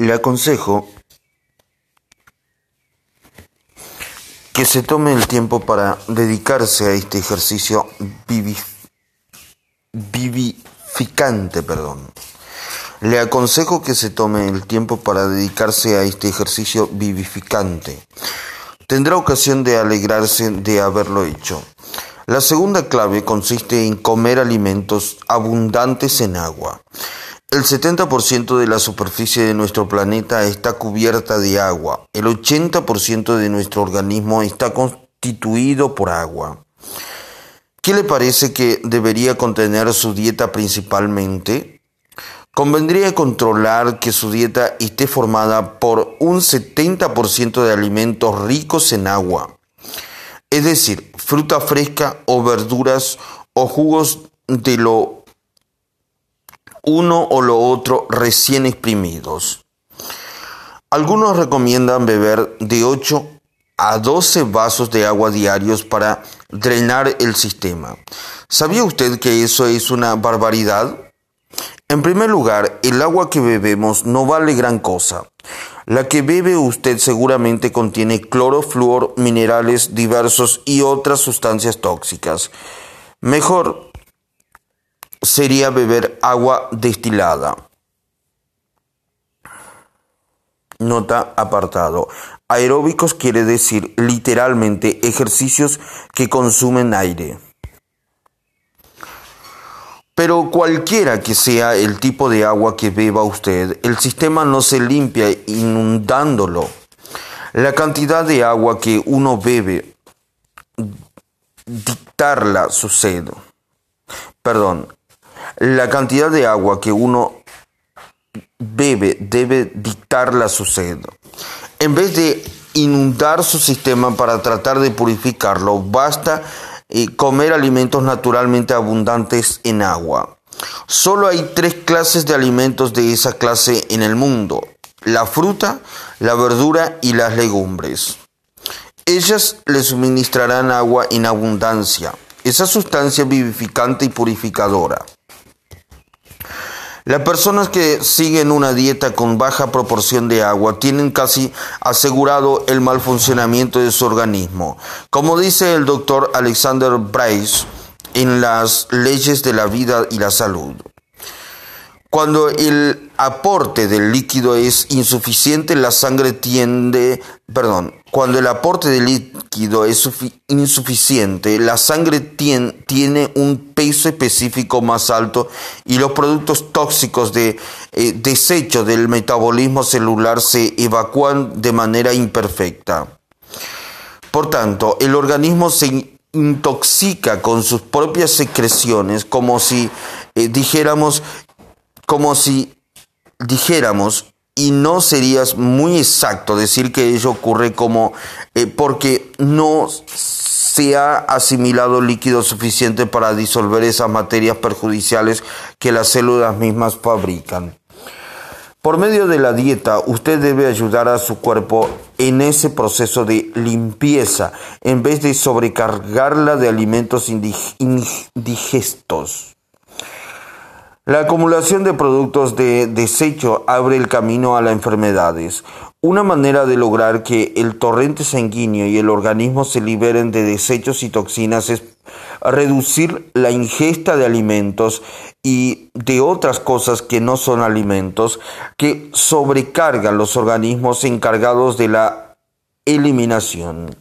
Le aconsejo que se tome el tiempo para dedicarse a este ejercicio vivificante, perdón. Le aconsejo que se tome el tiempo para dedicarse a este ejercicio vivificante. Tendrá ocasión de alegrarse de haberlo hecho. La segunda clave consiste en comer alimentos abundantes en agua. El 70% de la superficie de nuestro planeta está cubierta de agua. El 80% de nuestro organismo está constituido por agua. ¿Qué le parece que debería contener su dieta principalmente? Convendría controlar que su dieta esté formada por un 70% de alimentos ricos en agua, es decir, fruta fresca o verduras o jugos de lo uno o lo otro recién exprimidos. Algunos recomiendan beber de 8 a 12 vasos de agua diarios para drenar el sistema. ¿Sabía usted que eso es una barbaridad? En primer lugar, el agua que bebemos no vale gran cosa. La que bebe usted seguramente contiene cloro, flúor, minerales diversos y otras sustancias tóxicas. Mejor sería beber agua destilada. Nota apartado. Aeróbicos quiere decir literalmente ejercicios que consumen aire. Pero cualquiera que sea el tipo de agua que beba usted, el sistema no se limpia inundándolo. La cantidad de agua que uno bebe dictarla su sed. Perdón, la cantidad de agua que uno bebe debe dictarla su sed. En vez de inundar su sistema para tratar de purificarlo, basta eh, comer alimentos naturalmente abundantes en agua. Solo hay tres clases de alimentos de esa clase en el mundo, la fruta, la verdura y las legumbres. Ellas le suministrarán agua en abundancia, esa sustancia vivificante y purificadora. Las personas que siguen una dieta con baja proporción de agua tienen casi asegurado el mal funcionamiento de su organismo. Como dice el doctor Alexander Bryce en las leyes de la vida y la salud. Cuando el aporte del líquido es insuficiente, la sangre tiende, perdón, cuando el aporte de líquido es insuficiente, la sangre tiene un peso específico más alto y los productos tóxicos de eh, desecho del metabolismo celular se evacúan de manera imperfecta. Por tanto, el organismo se intoxica con sus propias secreciones como si eh, dijéramos como si dijéramos, y no serías muy exacto decir que ello ocurre como eh, porque no se ha asimilado líquido suficiente para disolver esas materias perjudiciales que las células mismas fabrican. Por medio de la dieta, usted debe ayudar a su cuerpo en ese proceso de limpieza, en vez de sobrecargarla de alimentos indigestos. La acumulación de productos de desecho abre el camino a las enfermedades. Una manera de lograr que el torrente sanguíneo y el organismo se liberen de desechos y toxinas es reducir la ingesta de alimentos y de otras cosas que no son alimentos que sobrecargan los organismos encargados de la eliminación.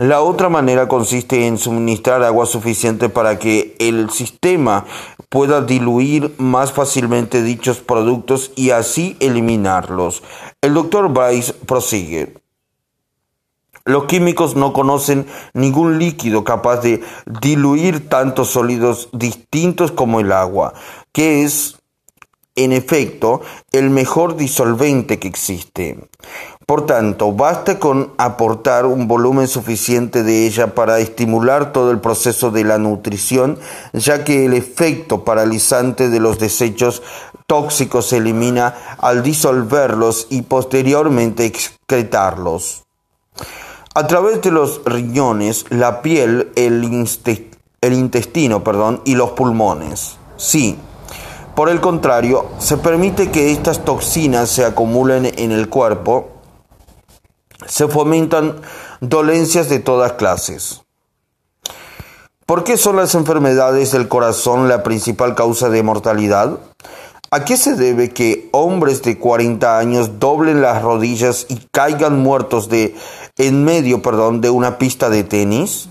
La otra manera consiste en suministrar agua suficiente para que el sistema pueda diluir más fácilmente dichos productos y así eliminarlos. El doctor Bryce prosigue. Los químicos no conocen ningún líquido capaz de diluir tantos sólidos distintos como el agua, que es en efecto el mejor disolvente que existe. Por tanto, basta con aportar un volumen suficiente de ella para estimular todo el proceso de la nutrición, ya que el efecto paralizante de los desechos tóxicos se elimina al disolverlos y posteriormente excretarlos. A través de los riñones, la piel, el, intestino perdón, y los pulmones. Sí, Por el contrario, se permite que estas toxinas se acumulen en el cuerpo, se fomentan dolencias de todas clases. ¿Por qué son las enfermedades del corazón la principal causa de mortalidad? ¿A qué se debe que hombres de 40 años doblen las rodillas y caigan muertos de en medio, perdón, de una pista de tenis?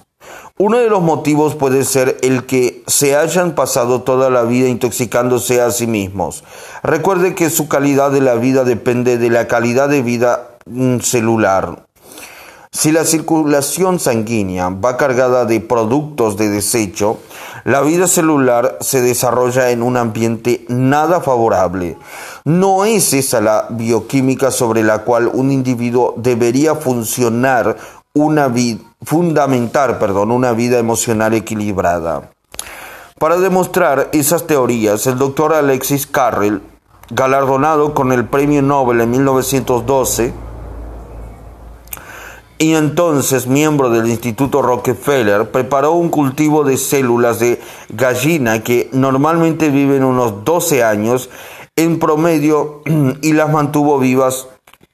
Uno de los motivos puede ser el que se hayan pasado toda la vida intoxicándose a sí mismos. Recuerde que su calidad de la vida depende de la calidad de vida celular. Si la circulación sanguínea va cargada de productos de desecho, la vida celular se desarrolla en un ambiente nada favorable. No es esa la bioquímica sobre la cual un individuo debería funcionar una vida fundamentar, perdón, una vida emocional equilibrada. Para demostrar esas teorías, el doctor Alexis Carrel, galardonado con el Premio Nobel en 1912, y entonces miembro del Instituto Rockefeller, preparó un cultivo de células de gallina que normalmente viven unos 12 años en promedio y las mantuvo vivas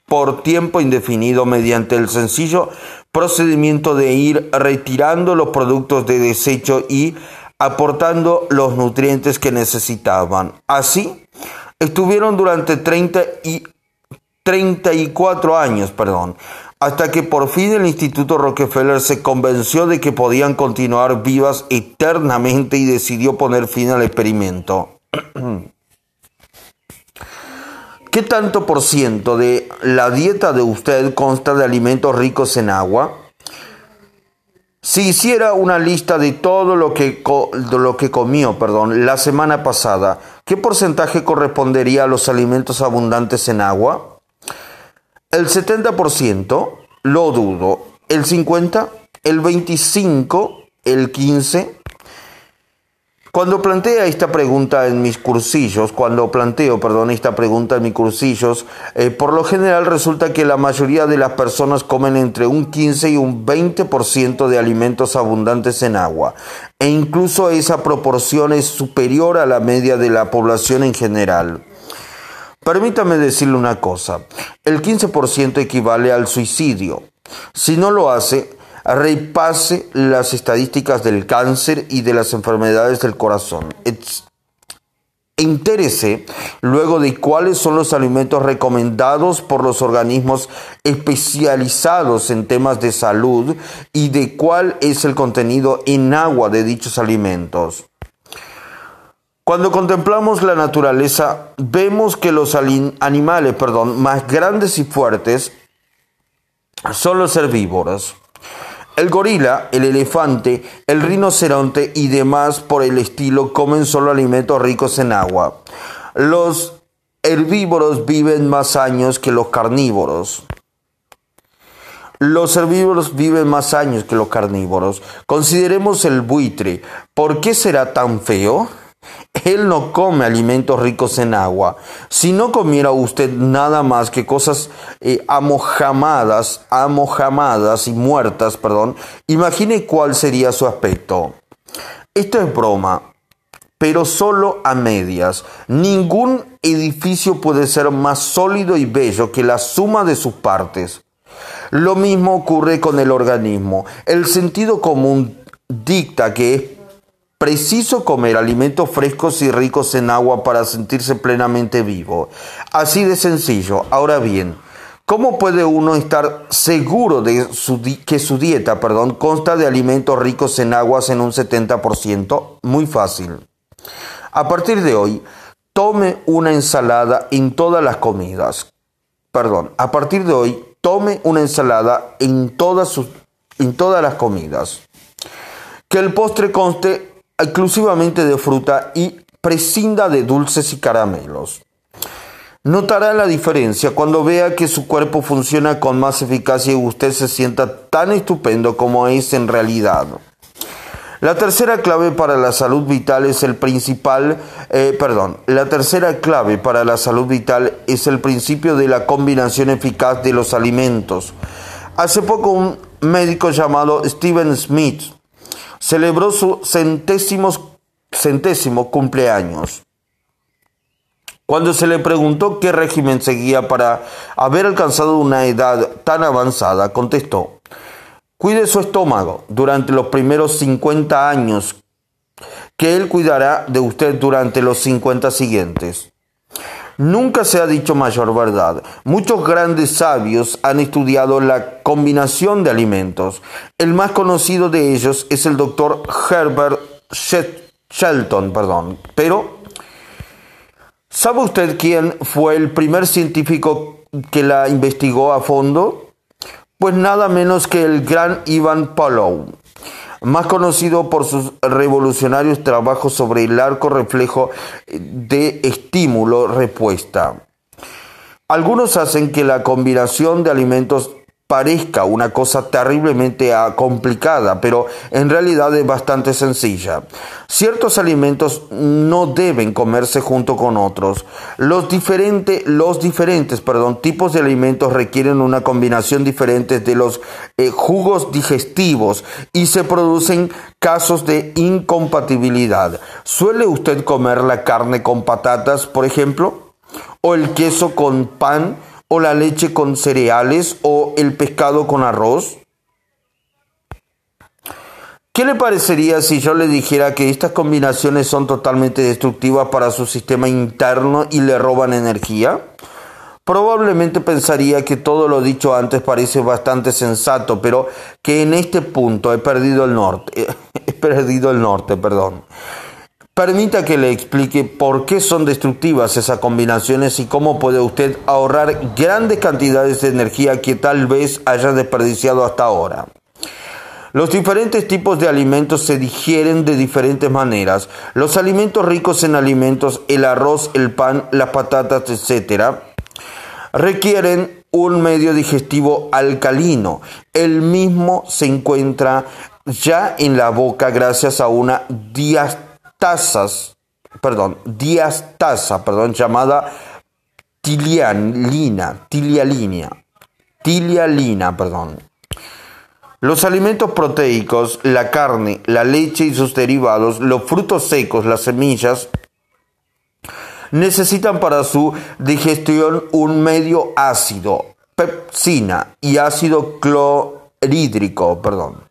por tiempo indefinido mediante el sencillo procedimiento de ir retirando los productos de desecho y aportando los nutrientes que necesitaban. Así, estuvieron durante 30 y 34 años, perdón, hasta que por fin el Instituto Rockefeller se convenció de que podían continuar vivas eternamente y decidió poner fin al experimento. ¿Qué tanto por ciento de la dieta de usted consta de alimentos ricos en agua? Si hiciera una lista de todo lo que, lo que comió perdón, la semana pasada, ¿qué porcentaje correspondería a los alimentos abundantes en agua? El 70%, lo dudo. El 50%, el 25%, el 15%, cuando plantea esta pregunta en mis cursillos, cuando planteo, perdón, esta pregunta en mis cursillos, eh, por lo general resulta que la mayoría de las personas comen entre un 15 y un 20% de alimentos abundantes en agua. E incluso esa proporción es superior a la media de la población en general. Permítame decirle una cosa, el 15% equivale al suicidio. Si no lo hace, repase las estadísticas del cáncer y de las enfermedades del corazón. Interese luego de cuáles son los alimentos recomendados por los organismos especializados en temas de salud y de cuál es el contenido en agua de dichos alimentos. Cuando contemplamos la naturaleza, vemos que los animales perdón, más grandes y fuertes son los herbívoros. El gorila, el elefante, el rinoceronte y demás por el estilo comen solo alimentos ricos en agua. Los herbívoros viven más años que los carnívoros. Los herbívoros viven más años que los carnívoros. Consideremos el buitre. ¿Por qué será tan feo? Él no come alimentos ricos en agua. Si no comiera usted nada más que cosas eh, amojamadas, amojamadas y muertas, perdón, imagine cuál sería su aspecto. Esto es broma, pero solo a medias. Ningún edificio puede ser más sólido y bello que la suma de sus partes. Lo mismo ocurre con el organismo. El sentido común dicta que es preciso comer alimentos frescos y ricos en agua para sentirse plenamente vivo. Así de sencillo. Ahora bien, ¿cómo puede uno estar seguro de que su dieta perdón, consta de alimentos ricos en aguas en un 70%? Muy fácil. A partir de hoy, tome una ensalada en todas las comidas. Perdón, a partir de hoy, tome una ensalada en todas, sus, en todas las comidas. Que el postre conste exclusivamente de fruta y prescinda de dulces y caramelos. Notará la diferencia cuando vea que su cuerpo funciona con más eficacia y usted se sienta tan estupendo como es en realidad. La tercera clave para la salud vital es el principal, eh, perdón, la tercera clave para la salud vital es el principio de la combinación eficaz de los alimentos. Hace poco un médico llamado Steven Smith celebró su centésimo, centésimo cumpleaños. Cuando se le preguntó qué régimen seguía para haber alcanzado una edad tan avanzada, contestó, cuide su estómago durante los primeros 50 años, que él cuidará de usted durante los 50 siguientes. Nunca se ha dicho mayor verdad. Muchos grandes sabios han estudiado la combinación de alimentos. El más conocido de ellos es el doctor Herbert Shelton, perdón. Pero, ¿sabe usted quién fue el primer científico que la investigó a fondo? Pues nada menos que el gran Ivan Pavlov más conocido por sus revolucionarios trabajos sobre el arco reflejo de estímulo-respuesta. Algunos hacen que la combinación de alimentos parezca una cosa terriblemente ah, complicada, pero en realidad es bastante sencilla. Ciertos alimentos no deben comerse junto con otros. Los, los diferentes perdón, tipos de alimentos requieren una combinación diferente de los eh, jugos digestivos y se producen casos de incompatibilidad. ¿Suele usted comer la carne con patatas, por ejemplo? ¿O el queso con pan? O la leche con cereales o el pescado con arroz? ¿Qué le parecería si yo le dijera que estas combinaciones son totalmente destructivas para su sistema interno y le roban energía? Probablemente pensaría que todo lo dicho antes parece bastante sensato, pero que en este punto he perdido el norte. He perdido el norte, perdón. Permita que le explique por qué son destructivas esas combinaciones y cómo puede usted ahorrar grandes cantidades de energía que tal vez haya desperdiciado hasta ahora. Los diferentes tipos de alimentos se digieren de diferentes maneras. Los alimentos ricos en alimentos, el arroz, el pan, las patatas, etc., requieren un medio digestivo alcalino. El mismo se encuentra ya en la boca gracias a una diastase tasas, perdón, diastasa, perdón, llamada tilialina, tilialina, tilialina, perdón. Los alimentos proteicos, la carne, la leche y sus derivados, los frutos secos, las semillas, necesitan para su digestión un medio ácido, pepsina y ácido clorhídrico, perdón.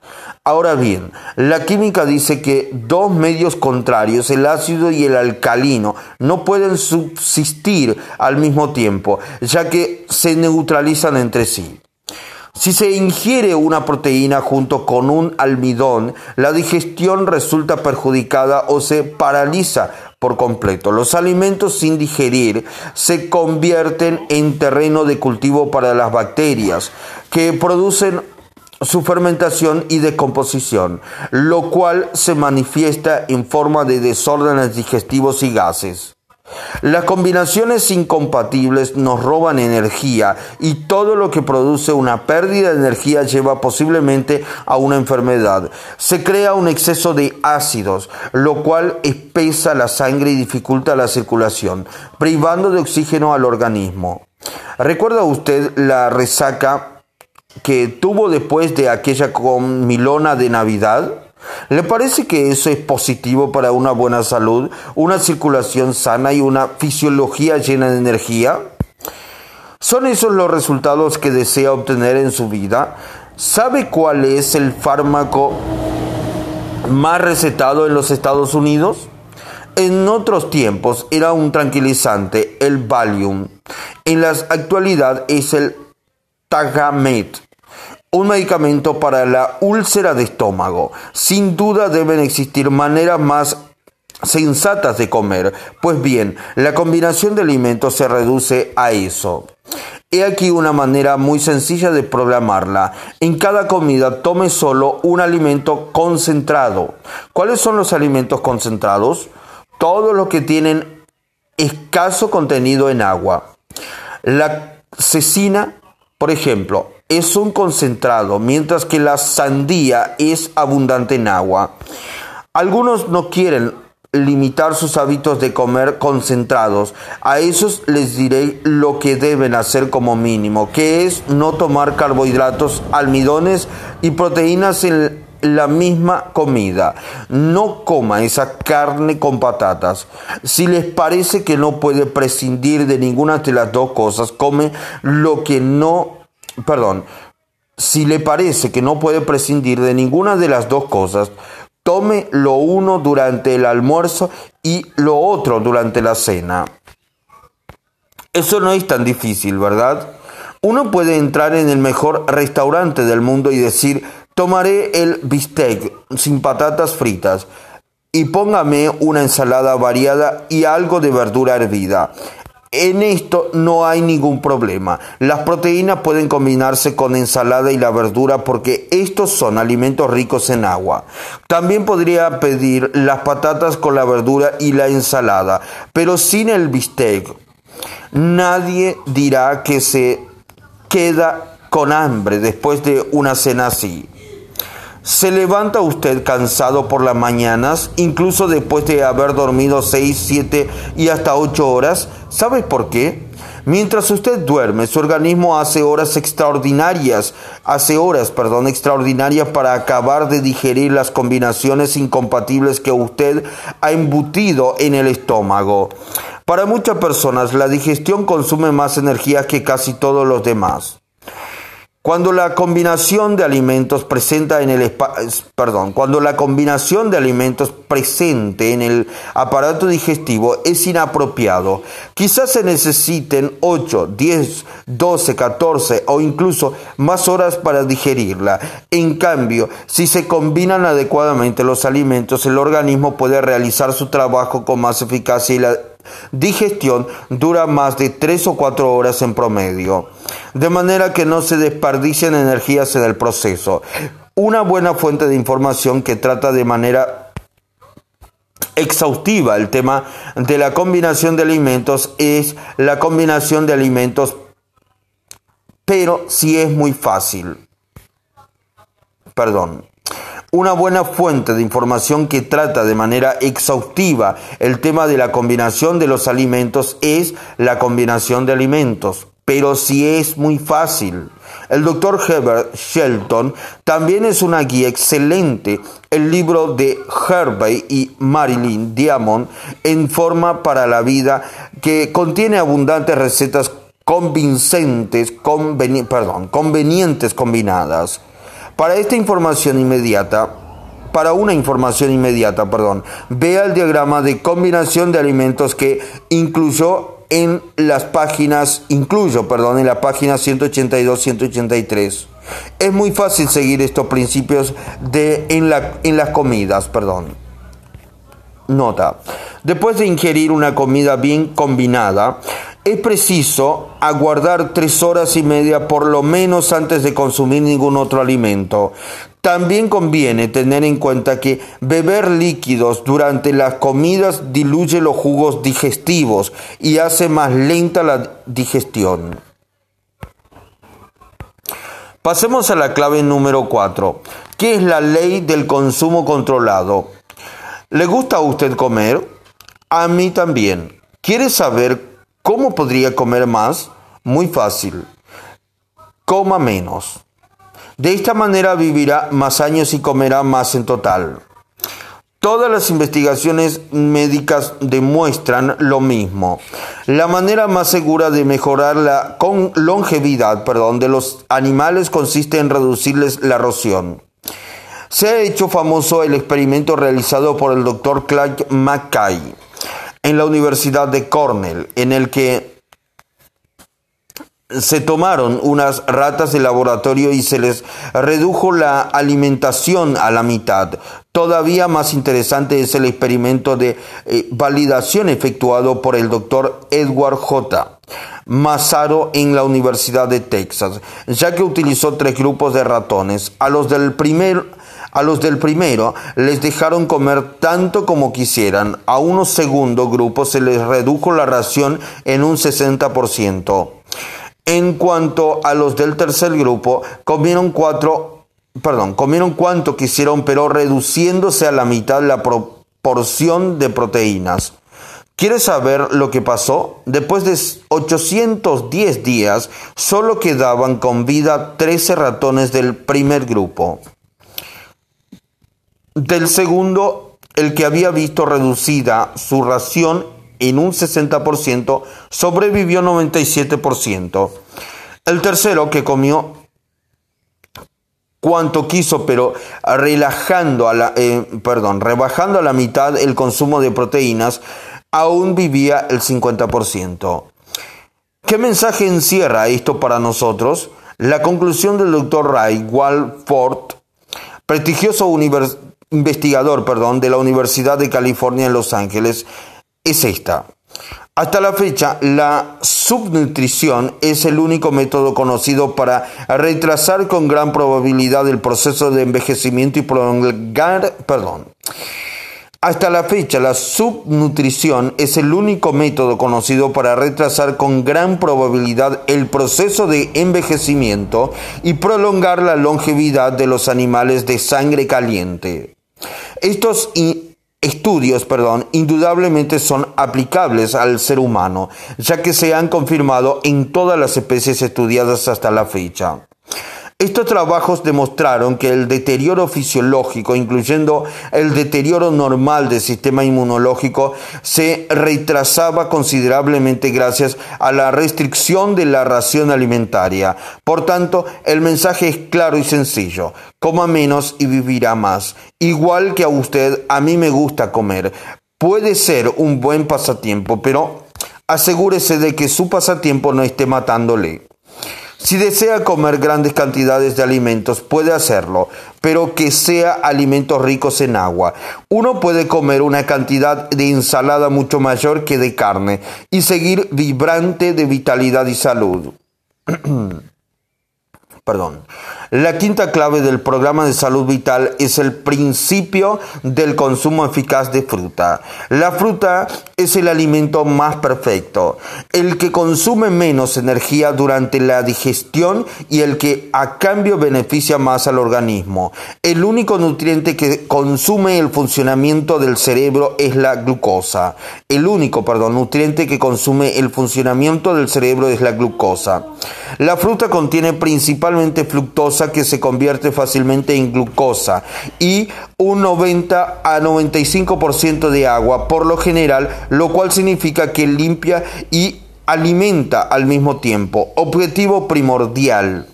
Ahora bien, la química dice que dos medios contrarios, el ácido y el alcalino, no pueden subsistir al mismo tiempo, ya que se neutralizan entre sí. Si se ingiere una proteína junto con un almidón, la digestión resulta perjudicada o se paraliza por completo. Los alimentos sin digerir se convierten en terreno de cultivo para las bacterias que producen su fermentación y decomposición, lo cual se manifiesta en forma de desórdenes digestivos y gases. Las combinaciones incompatibles nos roban energía y todo lo que produce una pérdida de energía lleva posiblemente a una enfermedad. Se crea un exceso de ácidos, lo cual espesa la sangre y dificulta la circulación, privando de oxígeno al organismo. ¿Recuerda usted la resaca que tuvo después de aquella comilona de Navidad? ¿Le parece que eso es positivo para una buena salud, una circulación sana y una fisiología llena de energía? ¿Son esos los resultados que desea obtener en su vida? ¿Sabe cuál es el fármaco más recetado en los Estados Unidos? En otros tiempos era un tranquilizante, el Valium. En la actualidad es el Tagamet un medicamento para la úlcera de estómago. Sin duda deben existir maneras más sensatas de comer. Pues bien, la combinación de alimentos se reduce a eso. He aquí una manera muy sencilla de programarla. En cada comida tome solo un alimento concentrado. ¿Cuáles son los alimentos concentrados? Todos los que tienen escaso contenido en agua. La cecina, por ejemplo, es un concentrado, mientras que la sandía es abundante en agua. Algunos no quieren limitar sus hábitos de comer concentrados. A esos les diré lo que deben hacer como mínimo, que es no tomar carbohidratos, almidones y proteínas en la misma comida. No coma esa carne con patatas. Si les parece que no puede prescindir de ninguna de las dos cosas, come lo que no, perdón, si le parece que no puede prescindir de ninguna de las dos cosas, tome lo uno durante el almuerzo y lo otro durante la cena. Eso no es tan difícil, ¿verdad? Uno puede entrar en el mejor restaurante del mundo y decir, tomaré el bistec sin patatas fritas y póngame una ensalada variada y algo de verdura hervida. En esto no hay ningún problema. Las proteínas pueden combinarse con ensalada y la verdura porque estos son alimentos ricos en agua. También podría pedir las patatas con la verdura y la ensalada, pero sin el bistec. Nadie dirá que se queda con hambre después de una cena así. ¿Se levanta usted cansado por las mañanas, incluso después de haber dormido 6, 7 y hasta 8 horas? ¿Sabe por qué? Mientras usted duerme, su organismo hace horas extraordinarias, hace horas, perdón, extraordinarias para acabar de digerir las combinaciones incompatibles que usted ha embutido en el estómago. Para muchas personas, la digestión consume más energía que casi todos los demás. Cuando la combinación de alimentos presenta en el perdón, cuando la combinación de alimentos presente en el aparato digestivo es inapropiado, quizás se necesiten 8, 10, 12, 14 o incluso más horas para digerirla. En cambio, si se combinan adecuadamente los alimentos, el organismo puede realizar su trabajo con más eficacia y la digestión dura más de 3 o 4 horas en promedio, de manera que no se desperdician energías en el proceso. Una buena fuente de información que trata de manera exhaustiva el tema de la combinación de alimentos es la combinación de alimentos, pero si es muy fácil. Perdón. Una buena fuente de información que trata de manera exhaustiva el tema de la combinación de los alimentos es la combinación de alimentos. Pero si es muy fácil. El doctor Herbert Shelton también es una guía excelente. El libro de Hervey y Marilyn Diamond en forma para la vida que contiene abundantes recetas convincentes, perdón, convenientes combinadas. Para esta información inmediata, para una información inmediata, perdón, vea el diagrama de combinación de alimentos que incluyó en las páginas, incluyo, perdón, en la página 182-183. Es muy fácil seguir estos principios de, en las comidas, perdón. Nota. Después de ingerir una comida bien combinada, es preciso aguardar tres horas y media por lo menos antes de consumir ningún otro alimento. También conviene tener en cuenta que beber líquidos durante las comidas diluye los jugos digestivos y hace más lenta la digestión. Pasemos a la clave número 4, que es la ley del consumo controlado. ¿Le gusta a usted comer? A mí también. ¿Quiere saber ¿Cómo podría comer más? Muy fácil. Coma menos. De esta manera vivirá más años y comerá más en total. Todas las investigaciones médicas demuestran lo mismo. La manera más segura de mejorar la longevidad de los animales consiste en reducirles la erosión. Se ha hecho famoso el experimento realizado por el doctor Clark Mackay en la Universidad de Cornell, en el que se tomaron unas ratas de laboratorio y se les redujo la alimentación a la mitad. Todavía más interesante es el experimento de eh, validación efectuado por el doctor Edward J. Massaro en la Universidad de Texas, ya que utilizó tres grupos de ratones. A los del primer a los del primero les dejaron comer tanto como quisieran. A unos segundo grupos se les redujo la ración en un 60%. En cuanto a los del tercer grupo, comieron cuatro, perdón, comieron cuanto quisieron, pero reduciéndose a la mitad la proporción de proteínas. ¿Quieres saber lo que pasó? Después de 810 días, solo quedaban con vida 13 ratones del primer grupo. Del segundo, el que había visto reducida su ración en un 60%, sobrevivió 97%. El tercero, que comió cuanto quiso, pero relajando eh, perdón, rebajando a la mitad el consumo de proteínas, aún vivía el 50%. ¿Qué mensaje encierra esto para nosotros? La conclusión del doctor Ray Walford, prestigioso investigador perdón, de la Universidad de California en Los Ángeles, es esta. Hasta la fecha, la subnutrición es el único método conocido para retrasar con gran probabilidad el proceso de envejecimiento y prolongar, perdón. Hasta la fecha, la subnutrición es el único método conocido para retrasar con gran probabilidad el proceso de envejecimiento y prolongar la longevidad de los animales de sangre caliente. Estos estudios, perdón, indudablemente son aplicables al ser humano, ya que se han confirmado en todas las especies estudiadas hasta la fecha. Estos trabajos demostraron que el deterioro fisiológico, incluyendo el deterioro normal del sistema inmunológico, se retrasaba considerablemente gracias a la restricción de la ración alimentaria. Por tanto, el mensaje es claro y sencillo. Coma menos y vivirá más. Igual que a usted, a mí me gusta comer. Puede ser un buen pasatiempo, pero asegúrese de que su pasatiempo no esté matándole. Si desea comer grandes cantidades de alimentos, puede hacerlo, pero que sea alimentos ricos en agua. Uno puede comer una cantidad de ensalada mucho mayor que de carne y seguir vibrante de vitalidad y salud. Perdón. La quinta clave del programa de salud vital es el principio del consumo eficaz de fruta. La fruta es el alimento más perfecto, el que consume menos energía durante la digestión y el que a cambio beneficia más al organismo. El único nutriente que consume el funcionamiento del cerebro es la glucosa. El único, perdón, nutriente que consume el funcionamiento del cerebro es la glucosa. La fruta contiene principalmente fructosa que se convierte fácilmente en glucosa y un 90 a 95% de agua por lo general, lo cual significa que limpia y alimenta al mismo tiempo. Objetivo primordial.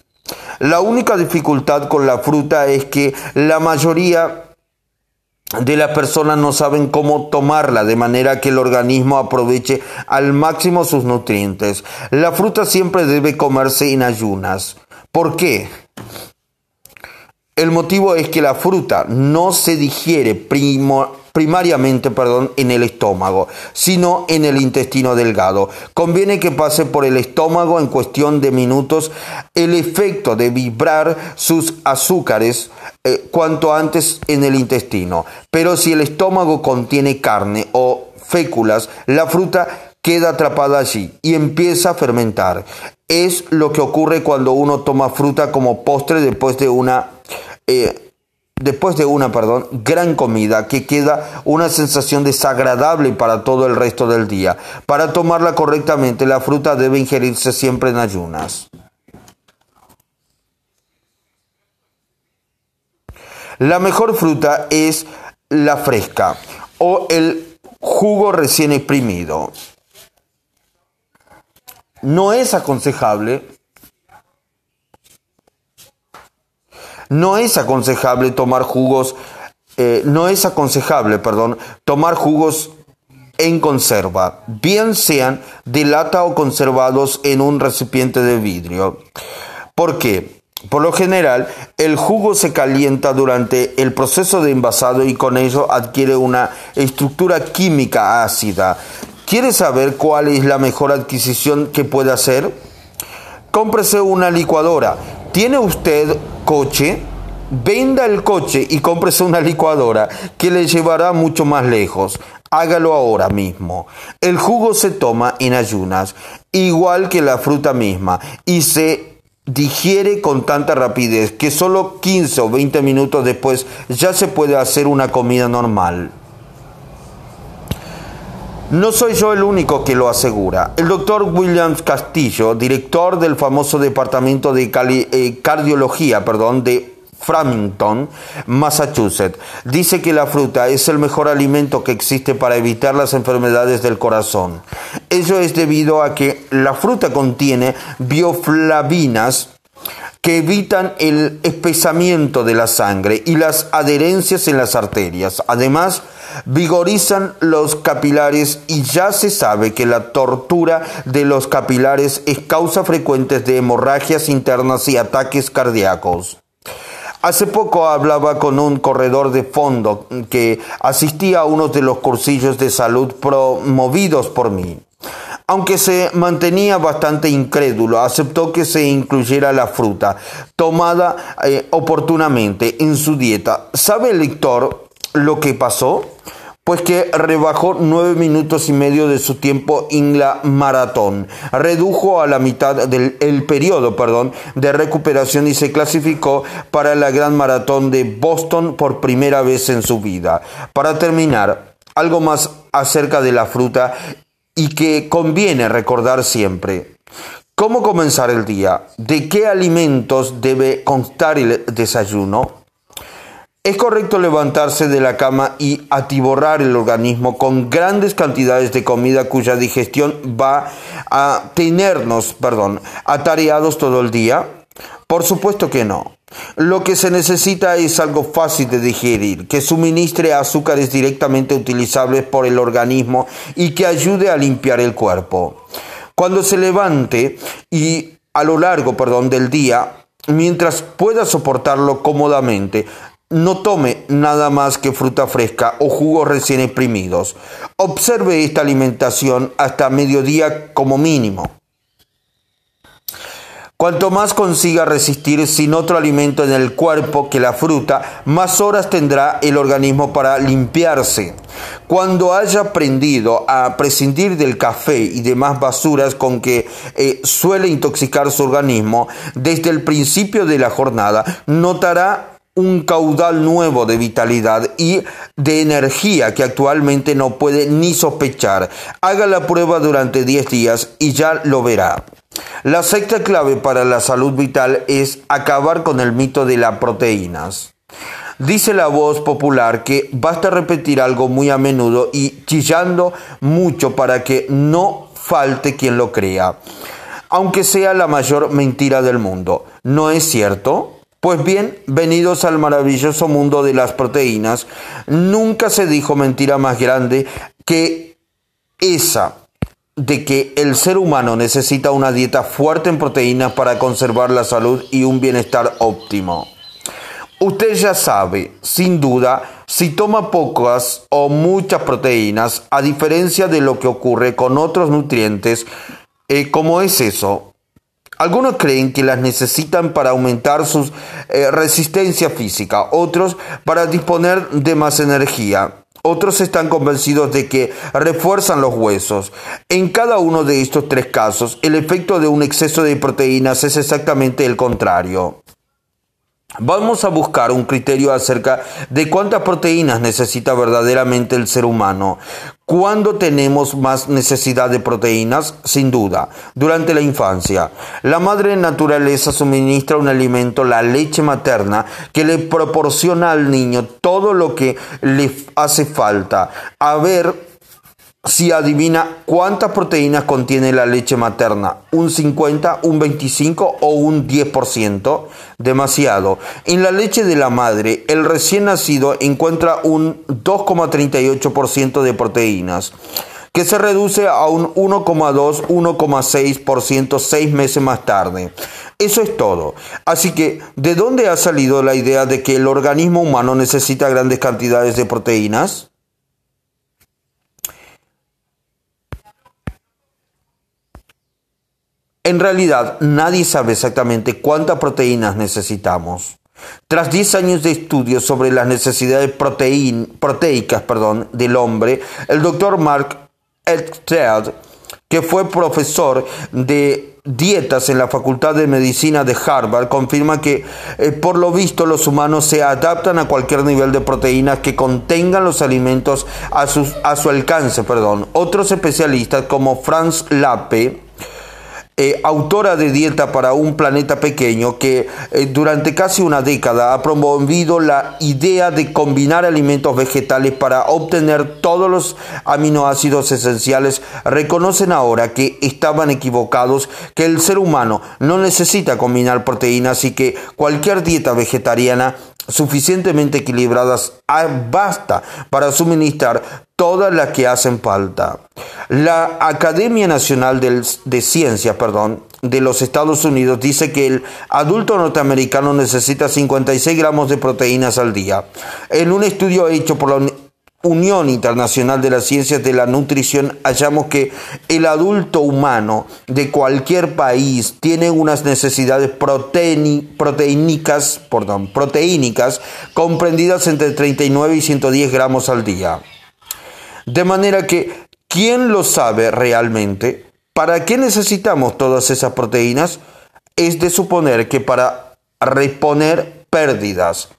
La única dificultad con la fruta es que la mayoría de las personas no saben cómo tomarla de manera que el organismo aproveche al máximo sus nutrientes. La fruta siempre debe comerse en ayunas. ¿Por qué? El motivo es que la fruta no se digiere primariamente perdón, en el estómago, sino en el intestino delgado. Conviene que pase por el estómago en cuestión de minutos el efecto de vibrar sus azúcares eh, cuanto antes en el intestino. Pero si el estómago contiene carne o féculas, la fruta queda atrapada allí y empieza a fermentar. Es lo que ocurre cuando uno toma fruta como postre después de una eh, después de una, perdón, gran comida que queda una sensación desagradable para todo el resto del día. Para tomarla correctamente, la fruta debe ingerirse siempre en ayunas. La mejor fruta es la fresca o el jugo recién exprimido. No es aconsejable No es aconsejable tomar jugos, eh, no es aconsejable, perdón, tomar jugos en conserva, bien sean de lata o conservados en un recipiente de vidrio. ¿Por qué? Por lo general, el jugo se calienta durante el proceso de envasado y con ello adquiere una estructura química ácida. ¿Quiere saber cuál es la mejor adquisición que puede hacer? Cómprese una licuadora. ¿Tiene usted coche? Venda el coche y cómprese una licuadora que le llevará mucho más lejos. Hágalo ahora mismo. El jugo se toma en ayunas, igual que la fruta misma, y se digiere con tanta rapidez que solo 15 o 20 minutos después ya se puede hacer una comida normal. No soy yo el único que lo asegura. El doctor William Castillo, director del famoso departamento de eh, cardiología perdón, de Framingham, Massachusetts. Dice que la fruta es el mejor alimento que existe para evitar las enfermedades del corazón. Ello es debido a que la fruta contiene bioflavinas que evitan el espesamiento de la sangre y las adherencias en las arterias. Además, vigorizan los capilares y ya se sabe que la tortura de los capilares es causa frecuente de hemorragias internas y ataques cardíacos. Hace poco hablaba con un corredor de fondo que asistía a uno de los cursillos de salud promovidos por mí. Aunque se mantenía bastante incrédulo, aceptó que se incluyera la fruta tomada eh, oportunamente en su dieta. ¿Sabe el lector lo que pasó? pues que rebajó nueve minutos y medio de su tiempo en la maratón, redujo a la mitad del el periodo perdón, de recuperación y se clasificó para la gran maratón de Boston por primera vez en su vida. Para terminar, algo más acerca de la fruta y que conviene recordar siempre. ¿Cómo comenzar el día? ¿De qué alimentos debe constar el desayuno? Es correcto levantarse de la cama y atiborrar el organismo con grandes cantidades de comida cuya digestión va a tenernos, perdón, atareados todo el día. Por supuesto que no. Lo que se necesita es algo fácil de digerir, que suministre azúcares directamente utilizables por el organismo y que ayude a limpiar el cuerpo. Cuando se levante y a lo largo, perdón, del día, mientras pueda soportarlo cómodamente, no tome nada más que fruta fresca o jugos recién exprimidos. Observe esta alimentación hasta mediodía como mínimo. Cuanto más consiga resistir sin otro alimento en el cuerpo que la fruta, más horas tendrá el organismo para limpiarse. Cuando haya aprendido a prescindir del café y demás basuras con que eh, suele intoxicar su organismo, desde el principio de la jornada notará un caudal nuevo de vitalidad y de energía que actualmente no puede ni sospechar. Haga la prueba durante 10 días y ya lo verá. La sexta clave para la salud vital es acabar con el mito de las proteínas. Dice la voz popular que basta repetir algo muy a menudo y chillando mucho para que no falte quien lo crea, aunque sea la mayor mentira del mundo. ¿No es cierto? Pues bien, venidos al maravilloso mundo de las proteínas, nunca se dijo mentira más grande que esa de que el ser humano necesita una dieta fuerte en proteínas para conservar la salud y un bienestar óptimo. Usted ya sabe, sin duda, si toma pocas o muchas proteínas, a diferencia de lo que ocurre con otros nutrientes, eh, como es eso, algunos creen que las necesitan para aumentar su eh, resistencia física, otros para disponer de más energía. Otros están convencidos de que refuerzan los huesos. En cada uno de estos tres casos, el efecto de un exceso de proteínas es exactamente el contrario. Vamos a buscar un criterio acerca de cuántas proteínas necesita verdaderamente el ser humano. ¿Cuándo tenemos más necesidad de proteínas? Sin duda, durante la infancia. La madre naturaleza suministra un alimento, la leche materna, que le proporciona al niño todo lo que le hace falta. A ver si adivina cuántas proteínas contiene la leche materna, un 50, un 25 o un 10%, demasiado. En la leche de la madre, el recién nacido encuentra un 2,38% de proteínas, que se reduce a un 1,2, 1,6% seis meses más tarde. Eso es todo. Así que, ¿de dónde ha salido la idea de que el organismo humano necesita grandes cantidades de proteínas? En realidad, nadie sabe exactamente cuántas proteínas necesitamos. Tras 10 años de estudios sobre las necesidades proteicas del hombre, el doctor Mark Eckstead, que fue profesor de dietas en la Facultad de Medicina de Harvard, confirma que eh, por lo visto los humanos se adaptan a cualquier nivel de proteínas que contengan los alimentos a, su alcance. Otros especialistas como Franz Lappe, eh, autora de Dieta para un Planeta Pequeño, que eh, durante casi una década ha promovido la idea de combinar alimentos vegetales para obtener todos los aminoácidos esenciales, reconocen ahora que estaban equivocados, que el ser humano no necesita combinar proteínas y que cualquier dieta vegetariana suficientemente equilibradas ah, basta para suministrar todas las que hacen falta. La Academia Nacional de Ciencias perdón, de los Estados Unidos dice que el adulto norteamericano necesita 56 gramos de proteínas al día. En un estudio hecho por la Unión Internacional de las Ciencias de la Nutrición hallamos que el adulto humano de cualquier país tiene unas necesidades proteínicas, perdón, proteínicas comprendidas entre 39 y 110 gramos al día. De manera que, ¿quién lo sabe realmente? ¿Para qué necesitamos todas esas proteínas? Es de suponer que para reponer pérdidas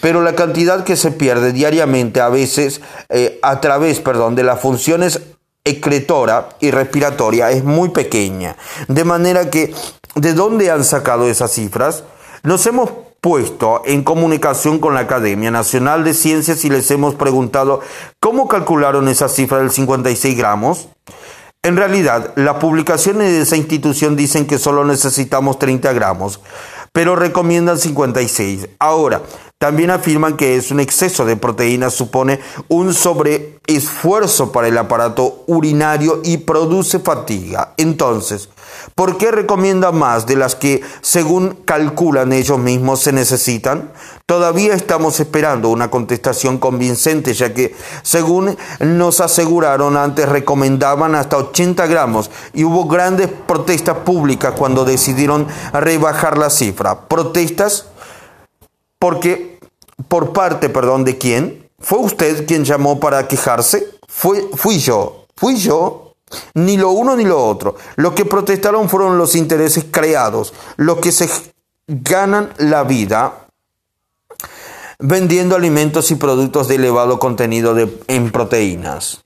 pero la cantidad que se pierde diariamente a veces eh, a través perdón, de las funciones excretora y respiratoria es muy pequeña. De manera que, ¿de dónde han sacado esas cifras? Nos hemos puesto en comunicación con la Academia Nacional de Ciencias y les hemos preguntado cómo calcularon esa cifra del 56 gramos. En realidad, las publicaciones de esa institución dicen que solo necesitamos 30 gramos, pero recomiendan 56. Ahora, también afirman que es un exceso de proteínas supone un sobreesfuerzo para el aparato urinario y produce fatiga. Entonces, ¿por qué recomiendan más de las que, según calculan ellos mismos, se necesitan? Todavía estamos esperando una contestación convincente, ya que, según nos aseguraron antes, recomendaban hasta 80 gramos y hubo grandes protestas públicas cuando decidieron rebajar la cifra. Protestas porque, por parte, perdón, de quién? ¿Fue usted quien llamó para quejarse? Fue, fui yo, fui yo. Ni lo uno ni lo otro. Los que protestaron fueron los intereses creados, los que se ganan la vida vendiendo alimentos y productos de elevado contenido en proteínas.